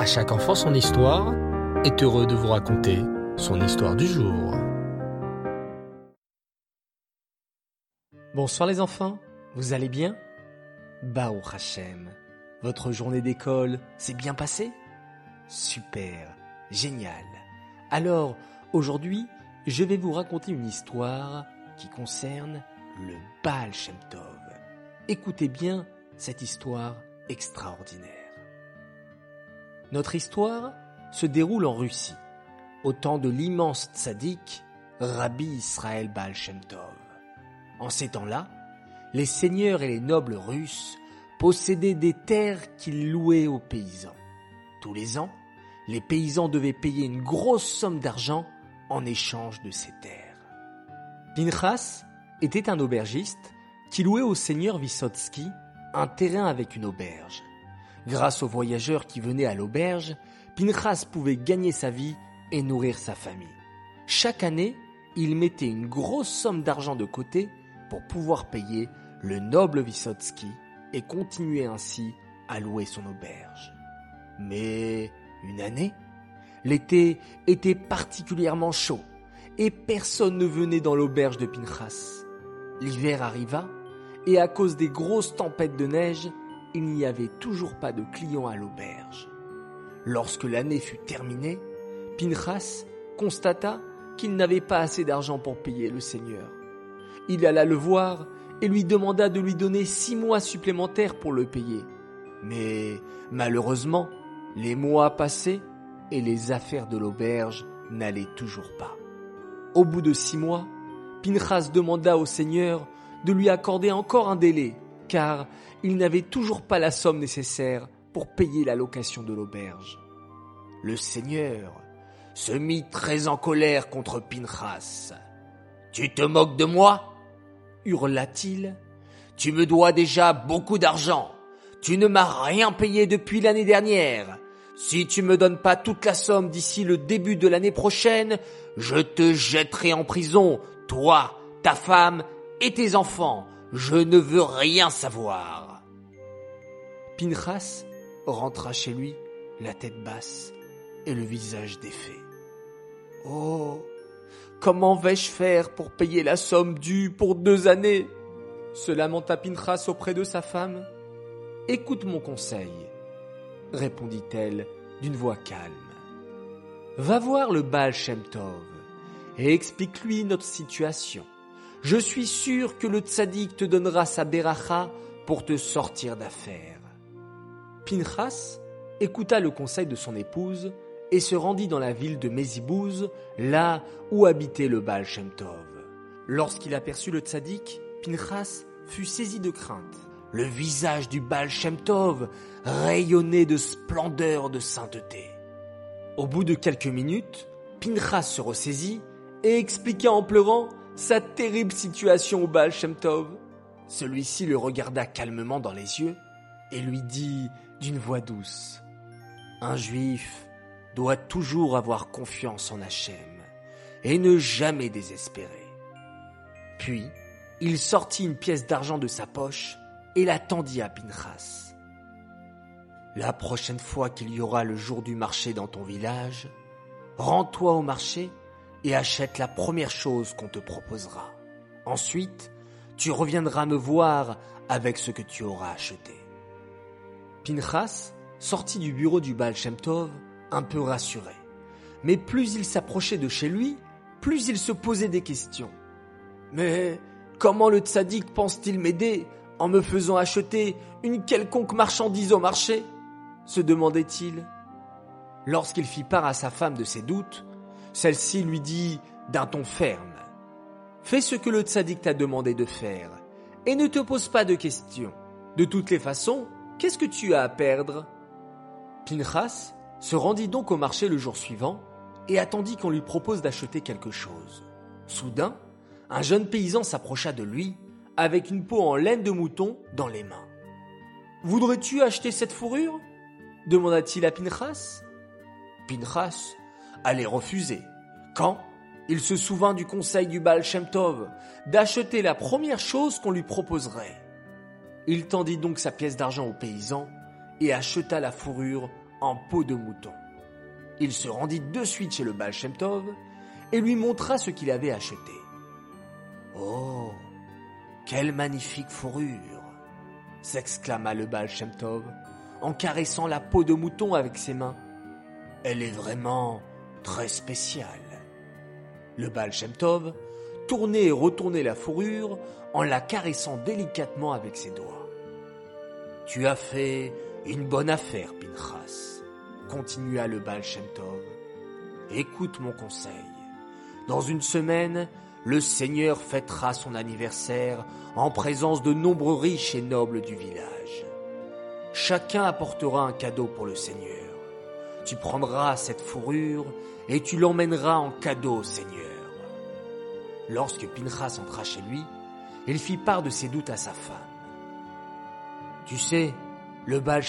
À chaque enfant son histoire est heureux de vous raconter son histoire du jour. Bonsoir les enfants, vous allez bien? Baruch Hashem, votre journée d'école s'est bien passée? Super, génial. Alors, aujourd'hui, je vais vous raconter une histoire qui concerne le Baal Shem Tov. Écoutez bien cette histoire extraordinaire. Notre histoire se déroule en Russie, au temps de l'immense tzaddik Rabbi Israël Baal Shem Tov. En ces temps-là, les seigneurs et les nobles russes possédaient des terres qu'ils louaient aux paysans. Tous les ans, les paysans devaient payer une grosse somme d'argent en échange de ces terres. Pinchas était un aubergiste qui louait au seigneur Vysotsky un terrain avec une auberge. Grâce aux voyageurs qui venaient à l'auberge, Pinchas pouvait gagner sa vie et nourrir sa famille. Chaque année, il mettait une grosse somme d'argent de côté pour pouvoir payer le noble Vysotsky et continuer ainsi à louer son auberge. Mais une année, l'été était particulièrement chaud et personne ne venait dans l'auberge de Pinchas. L'hiver arriva et à cause des grosses tempêtes de neige, il n'y avait toujours pas de clients à l'auberge. Lorsque l'année fut terminée, Pinchas constata qu'il n'avait pas assez d'argent pour payer le Seigneur. Il alla le voir et lui demanda de lui donner six mois supplémentaires pour le payer. Mais malheureusement, les mois passaient et les affaires de l'auberge n'allaient toujours pas. Au bout de six mois, Pinchas demanda au Seigneur de lui accorder encore un délai, car il n'avait toujours pas la somme nécessaire pour payer la location de l'auberge. Le Seigneur se mit très en colère contre Pinchas. Tu te moques de moi? hurla-t-il. Tu me dois déjà beaucoup d'argent. Tu ne m'as rien payé depuis l'année dernière. Si tu me donnes pas toute la somme d'ici le début de l'année prochaine, je te jetterai en prison, toi, ta femme et tes enfants. Je ne veux rien savoir. Pinchas rentra chez lui, la tête basse et le visage défait. Oh, comment vais-je faire pour payer la somme due pour deux années? se lamenta Pinchas auprès de sa femme. Écoute mon conseil, répondit-elle d'une voix calme. Va voir le Baal Shem Tov et explique-lui notre situation. Je suis sûr que le tzaddik te donnera sa beracha pour te sortir d'affaire. Pinchas écouta le conseil de son épouse et se rendit dans la ville de Mézibouz, là où habitait le Baal Tov. Lorsqu'il aperçut le tzaddik, Pinchas fut saisi de crainte. Le visage du Baal rayonnait de splendeur de sainteté. Au bout de quelques minutes, Pinchas se ressaisit et expliqua en pleurant sa terrible situation au Baal Shem Tov. Celui-ci le regarda calmement dans les yeux et lui dit d'une voix douce Un juif doit toujours avoir confiance en Hachem et ne jamais désespérer. Puis, il sortit une pièce d'argent de sa poche et la tendit à Pinchas. La prochaine fois qu'il y aura le jour du marché dans ton village, rends-toi au marché et achète la première chose qu'on te proposera. Ensuite, tu reviendras me voir avec ce que tu auras acheté. Pinchas sortit du bureau du Baal Shem un peu rassuré. Mais plus il s'approchait de chez lui, plus il se posait des questions. Mais comment le tzaddik pense-t-il m'aider en me faisant acheter une quelconque marchandise au marché? se demandait-il. Lorsqu'il fit part à sa femme de ses doutes, celle-ci lui dit d'un ton ferme Fais ce que le tzaddik t'a demandé de faire et ne te pose pas de questions. De toutes les façons, qu'est-ce que tu as à perdre? Pinchas se rendit donc au marché le jour suivant et attendit qu'on lui propose d'acheter quelque chose. Soudain, un jeune paysan s'approcha de lui avec une peau en laine de mouton dans les mains. Voudrais-tu acheter cette fourrure? demanda-t-il à Pinchas. Pinchas allait refuser. Quand il se souvint du conseil du Baal d'acheter la première chose qu'on lui proposerait. Il tendit donc sa pièce d'argent au paysan et acheta la fourrure en peau de mouton. Il se rendit de suite chez le Baal et lui montra ce qu'il avait acheté. Oh, quelle magnifique fourrure s'exclama le Baal en caressant la peau de mouton avec ses mains. Elle est vraiment très spéciale. Le Baal tournait et retournait la fourrure en la caressant délicatement avec ses doigts. Tu as fait une bonne affaire, Pinchas, continua le Baal. Écoute mon conseil. Dans une semaine, le Seigneur fêtera son anniversaire en présence de nombreux riches et nobles du village. Chacun apportera un cadeau pour le Seigneur. Tu prendras cette fourrure et tu l'emmèneras en cadeau au Seigneur. Lorsque Pinchas entra chez lui, il fit part de ses doutes à sa femme. Tu sais, le Baal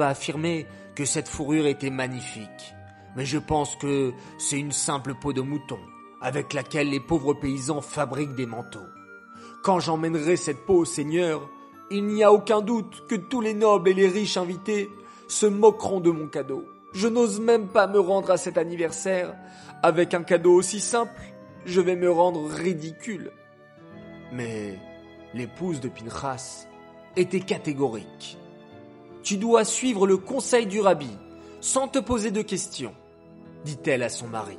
a affirmé que cette fourrure était magnifique, mais je pense que c'est une simple peau de mouton avec laquelle les pauvres paysans fabriquent des manteaux. Quand j'emmènerai cette peau au Seigneur, il n'y a aucun doute que tous les nobles et les riches invités se moqueront de mon cadeau. Je n'ose même pas me rendre à cet anniversaire avec un cadeau aussi simple. Je vais me rendre ridicule. Mais l'épouse de Pinchas était catégorique. Tu dois suivre le conseil du rabbi, sans te poser de questions, dit-elle à son mari.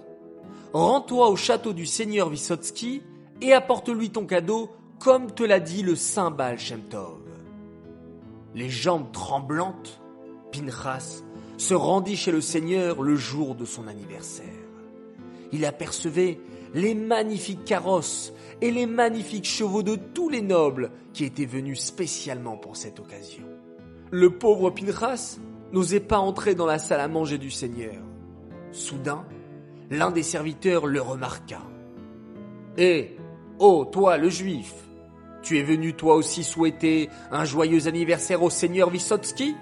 Rends-toi au château du seigneur Vysotsky et apporte-lui ton cadeau comme te l'a dit le saint Baal. Les jambes tremblantes, Pinchas se rendit chez le seigneur le jour de son anniversaire. Il apercevait les magnifiques carrosses et les magnifiques chevaux de tous les nobles qui étaient venus spécialement pour cette occasion. Le pauvre Pinchas n'osait pas entrer dans la salle à manger du seigneur. Soudain, l'un des serviteurs le remarqua. Eh, oh, toi le juif, tu es venu toi aussi souhaiter un joyeux anniversaire au seigneur Vysotsky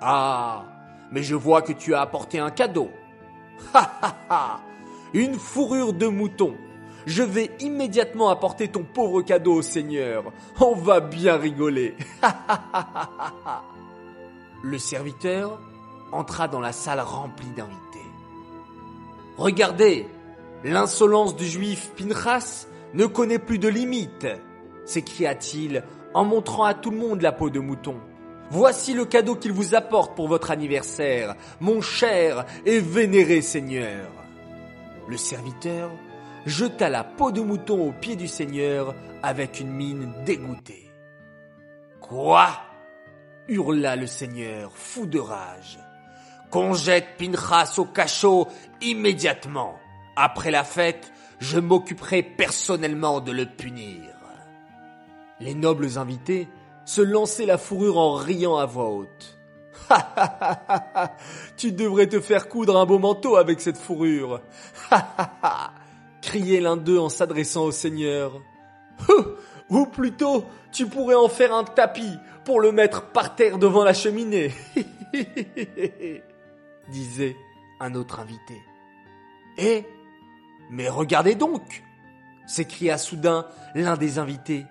Ah, mais je vois que tu as apporté un cadeau. Ha ha ha Une fourrure de mouton. Je vais immédiatement apporter ton pauvre cadeau au seigneur. On va bien rigoler. Le serviteur entra dans la salle remplie d'invités. Regardez, l'insolence du juif Pinchas ne connaît plus de limites, s'écria-t-il en montrant à tout le monde la peau de mouton. Voici le cadeau qu'il vous apporte pour votre anniversaire, mon cher et vénéré Seigneur. Le serviteur jeta la peau de mouton aux pieds du Seigneur avec une mine dégoûtée. Quoi? hurla le Seigneur, fou de rage qu'on jette Pinchas au cachot immédiatement. Après la fête, je m'occuperai personnellement de le punir. Les nobles invités se lançaient la fourrure en riant à voix haute. tu devrais te faire coudre un beau manteau avec cette fourrure. criait l'un d'eux en s'adressant au Seigneur. Ou plutôt, tu pourrais en faire un tapis pour le mettre par terre devant la cheminée. disait un autre invité. Eh Mais regardez donc s'écria soudain l'un des invités.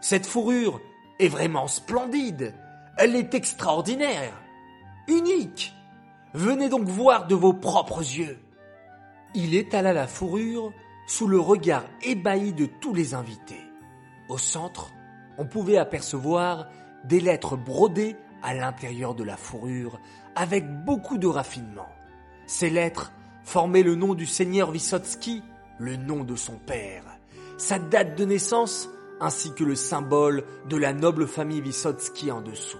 Cette fourrure est vraiment splendide. Elle est extraordinaire. Unique. Venez donc voir de vos propres yeux. Il étala la fourrure sous le regard ébahi de tous les invités. Au centre, on pouvait apercevoir des lettres brodées à l'intérieur de la fourrure avec beaucoup de raffinement. Ces lettres formaient le nom du seigneur Vysotsky, le nom de son père, sa date de naissance ainsi que le symbole de la noble famille Vysotsky en dessous.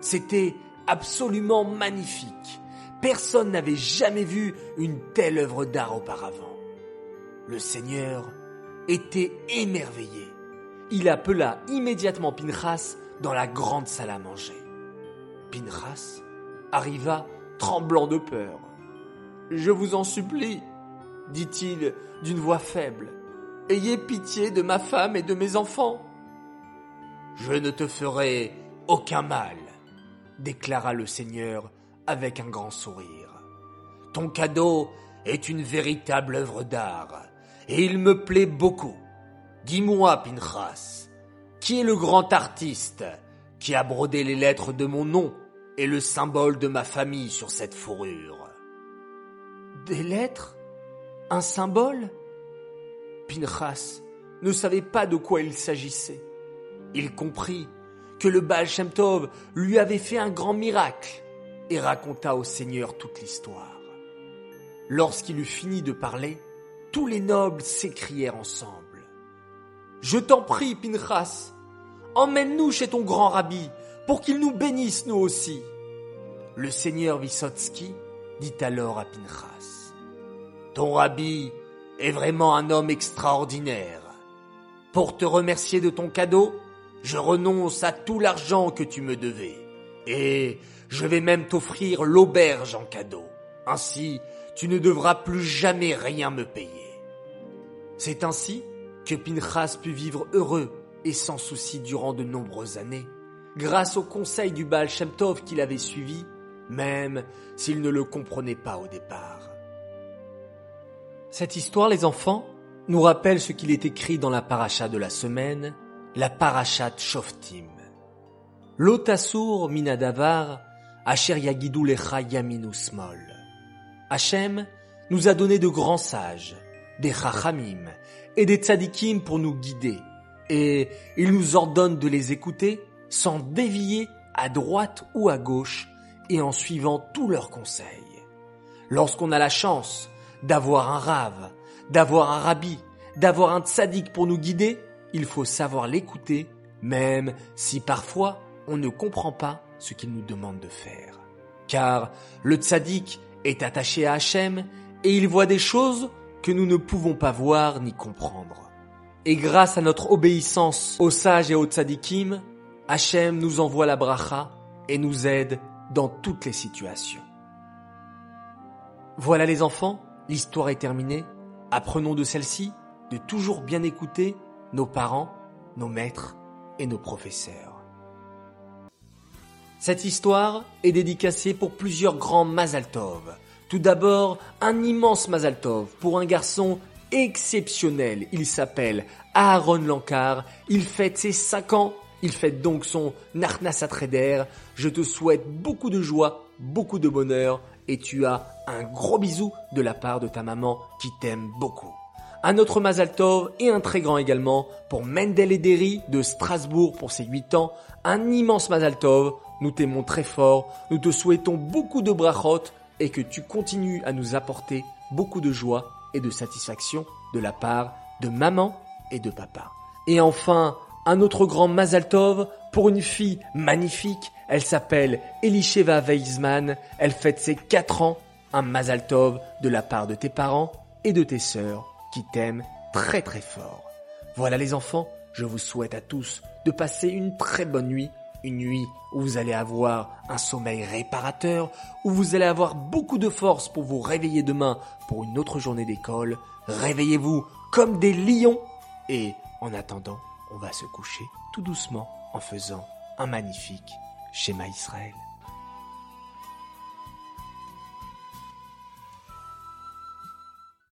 C'était absolument magnifique. Personne n'avait jamais vu une telle œuvre d'art auparavant. Le seigneur était émerveillé. Il appela immédiatement Pinchas dans la grande salle à manger. Pinchas arriva tremblant de peur. Je vous en supplie, dit-il d'une voix faible, ayez pitié de ma femme et de mes enfants. Je ne te ferai aucun mal, déclara le Seigneur avec un grand sourire. Ton cadeau est une véritable œuvre d'art, et il me plaît beaucoup. Dis-moi, Pinchas, qui est le grand artiste qui a brodé les lettres de mon nom et le symbole de ma famille sur cette fourrure? Des lettres? Un symbole? Pinchas ne savait pas de quoi il s'agissait. Il comprit que le Baal Shem lui avait fait un grand miracle et raconta au Seigneur toute l'histoire. Lorsqu'il eut fini de parler, tous les nobles s'écrièrent ensemble. Je t'en prie, Pinchas, emmène-nous chez ton grand rabbi pour qu'il nous bénisse nous aussi. Le seigneur Vysotsky dit alors à Pinchas. Ton rabbi est vraiment un homme extraordinaire. Pour te remercier de ton cadeau, je renonce à tout l'argent que tu me devais. Et je vais même t'offrir l'auberge en cadeau. Ainsi, tu ne devras plus jamais rien me payer. C'est ainsi que Pinchas put vivre heureux et sans souci durant de nombreuses années, grâce au conseil du Baal Shem Tov qu'il avait suivi, même s'il ne le comprenait pas au départ. Cette histoire, les enfants, nous rappelle ce qu'il est écrit dans la paracha de la semaine, la parachat Shoftim. L'otasur minadavar, asher yagidu lecha yaminu smol. Hachem nous a donné de grands sages, des chachamim et des tzadikim pour nous guider, et il nous ordonne de les écouter sans dévier à droite ou à gauche et en suivant tous leurs conseils. Lorsqu'on a la chance d'avoir un rave, d'avoir un rabbi, d'avoir un tzaddik pour nous guider, il faut savoir l'écouter, même si parfois on ne comprend pas ce qu'il nous demande de faire. Car le tzaddik est attaché à Hachem et il voit des choses que nous ne pouvons pas voir ni comprendre. Et grâce à notre obéissance aux sages et aux tzadikim, Hachem nous envoie la bracha et nous aide dans toutes les situations. Voilà les enfants, l'histoire est terminée. Apprenons de celle-ci de toujours bien écouter nos parents, nos maîtres et nos professeurs. Cette histoire est dédicacée pour plusieurs grands Mazaltov. Tout d'abord, un immense Mazaltov pour un garçon exceptionnel. Il s'appelle Aaron Lankar. Il fête ses 5 ans. Il fête donc son Narnasatreder. Je te souhaite beaucoup de joie, beaucoup de bonheur et tu as un gros bisou de la part de ta maman qui t'aime beaucoup. Un autre Mazaltov et un très grand également pour Mendel Ederi de Strasbourg pour ses 8 ans. Un immense Mazaltov. Nous t'aimons très fort. Nous te souhaitons beaucoup de brachot et que tu continues à nous apporter beaucoup de joie et de satisfaction de la part de maman et de papa. Et enfin, un autre grand Mazaltov pour une fille magnifique. Elle s'appelle Elisheva Weizmann. Elle fête ses 4 ans. Un Mazaltov de la part de tes parents et de tes sœurs qui t'aiment très très fort. Voilà les enfants, je vous souhaite à tous de passer une très bonne nuit, une nuit où vous allez avoir un sommeil réparateur, où vous allez avoir beaucoup de force pour vous réveiller demain pour une autre journée d'école. Réveillez-vous comme des lions et en attendant, on va se coucher tout doucement en faisant un magnifique schéma Israël.